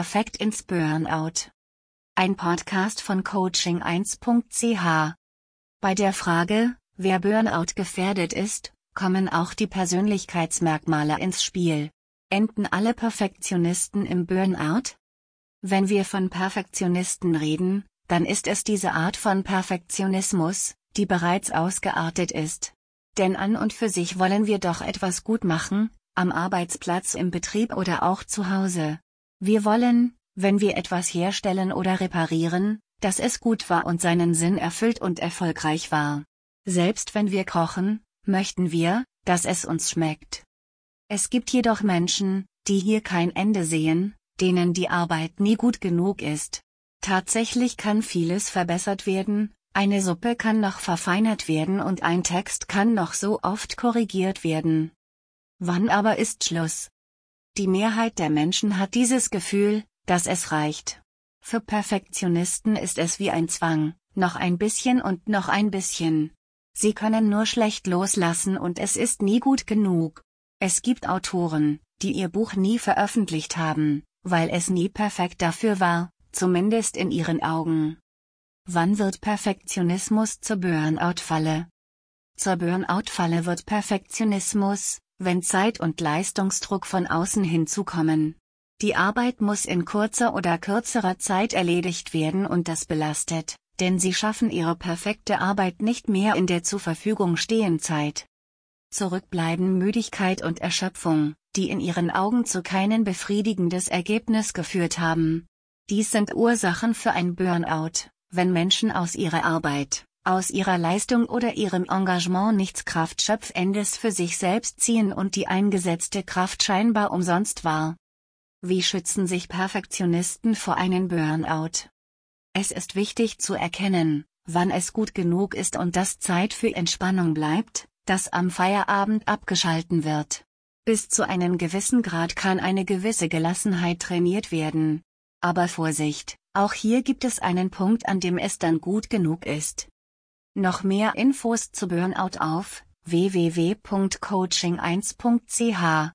perfekt ins Burnout. Ein Podcast von coaching1.ch. Bei der Frage, wer Burnout gefährdet ist, kommen auch die Persönlichkeitsmerkmale ins Spiel. Enden alle Perfektionisten im Burnout? Wenn wir von Perfektionisten reden, dann ist es diese Art von Perfektionismus, die bereits ausgeartet ist. Denn an und für sich wollen wir doch etwas gut machen, am Arbeitsplatz im Betrieb oder auch zu Hause. Wir wollen, wenn wir etwas herstellen oder reparieren, dass es gut war und seinen Sinn erfüllt und erfolgreich war. Selbst wenn wir kochen, möchten wir, dass es uns schmeckt. Es gibt jedoch Menschen, die hier kein Ende sehen, denen die Arbeit nie gut genug ist. Tatsächlich kann vieles verbessert werden, eine Suppe kann noch verfeinert werden und ein Text kann noch so oft korrigiert werden. Wann aber ist Schluss? Die Mehrheit der Menschen hat dieses Gefühl, dass es reicht. Für Perfektionisten ist es wie ein Zwang, noch ein bisschen und noch ein bisschen. Sie können nur schlecht loslassen und es ist nie gut genug. Es gibt Autoren, die ihr Buch nie veröffentlicht haben, weil es nie perfekt dafür war, zumindest in ihren Augen. Wann wird Perfektionismus zur Burnout-Falle? Zur Burnout-Falle wird Perfektionismus, wenn Zeit und Leistungsdruck von außen hinzukommen. Die Arbeit muss in kurzer oder kürzerer Zeit erledigt werden und das belastet, denn sie schaffen ihre perfekte Arbeit nicht mehr in der zur Verfügung stehenden Zeit. Zurückbleiben Müdigkeit und Erschöpfung, die in ihren Augen zu keinem befriedigendes Ergebnis geführt haben. Dies sind Ursachen für ein Burnout, wenn Menschen aus ihrer Arbeit, aus ihrer Leistung oder ihrem Engagement nichts Kraftschöpfendes für sich selbst ziehen und die eingesetzte Kraft scheinbar umsonst war. Wie schützen sich Perfektionisten vor einem Burnout? Es ist wichtig zu erkennen, wann es gut genug ist und dass Zeit für Entspannung bleibt, dass am Feierabend abgeschalten wird. Bis zu einem gewissen Grad kann eine gewisse Gelassenheit trainiert werden. Aber Vorsicht, auch hier gibt es einen Punkt, an dem es dann gut genug ist. Noch mehr Infos zu Burnout auf www.coaching1.ch